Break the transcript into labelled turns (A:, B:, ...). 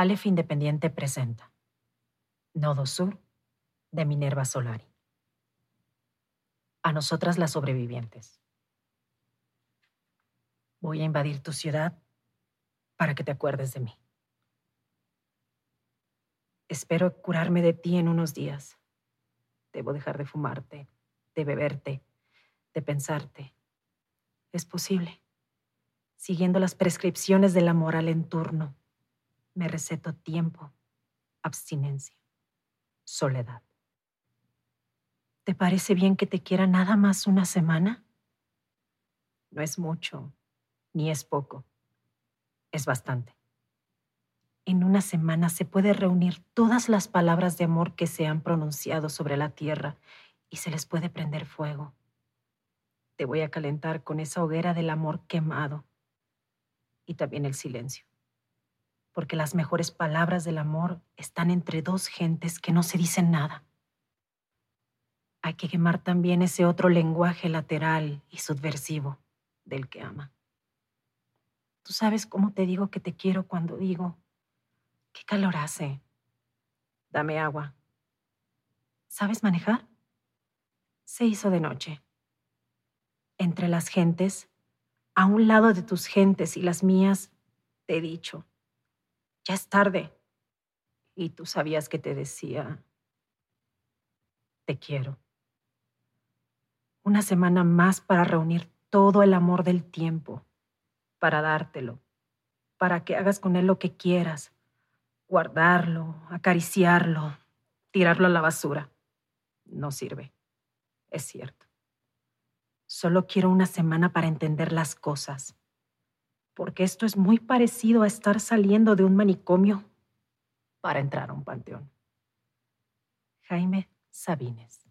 A: Aleph Independiente presenta Nodo Sur de Minerva Solari. A nosotras las sobrevivientes. Voy a invadir tu ciudad para que te acuerdes de mí. Espero curarme de ti en unos días. Debo dejar de fumarte, de beberte, de pensarte. Es posible. Siguiendo las prescripciones de la moral en turno, me receto tiempo, abstinencia, soledad. ¿Te parece bien que te quiera nada más una semana? No es mucho, ni es poco. Es bastante. En una semana se puede reunir todas las palabras de amor que se han pronunciado sobre la tierra y se les puede prender fuego. Te voy a calentar con esa hoguera del amor quemado y también el silencio porque las mejores palabras del amor están entre dos gentes que no se dicen nada. Hay que quemar también ese otro lenguaje lateral y subversivo del que ama. Tú sabes cómo te digo que te quiero cuando digo, ¿qué calor hace? Dame agua. ¿Sabes manejar? Se hizo de noche. Entre las gentes, a un lado de tus gentes y las mías, te he dicho, ya es tarde. Y tú sabías que te decía, te quiero. Una semana más para reunir todo el amor del tiempo, para dártelo, para que hagas con él lo que quieras, guardarlo, acariciarlo, tirarlo a la basura. No sirve, es cierto. Solo quiero una semana para entender las cosas, porque esto es muy parecido a estar saliendo de un manicomio para entrar a un panteón. Jaime Sabines.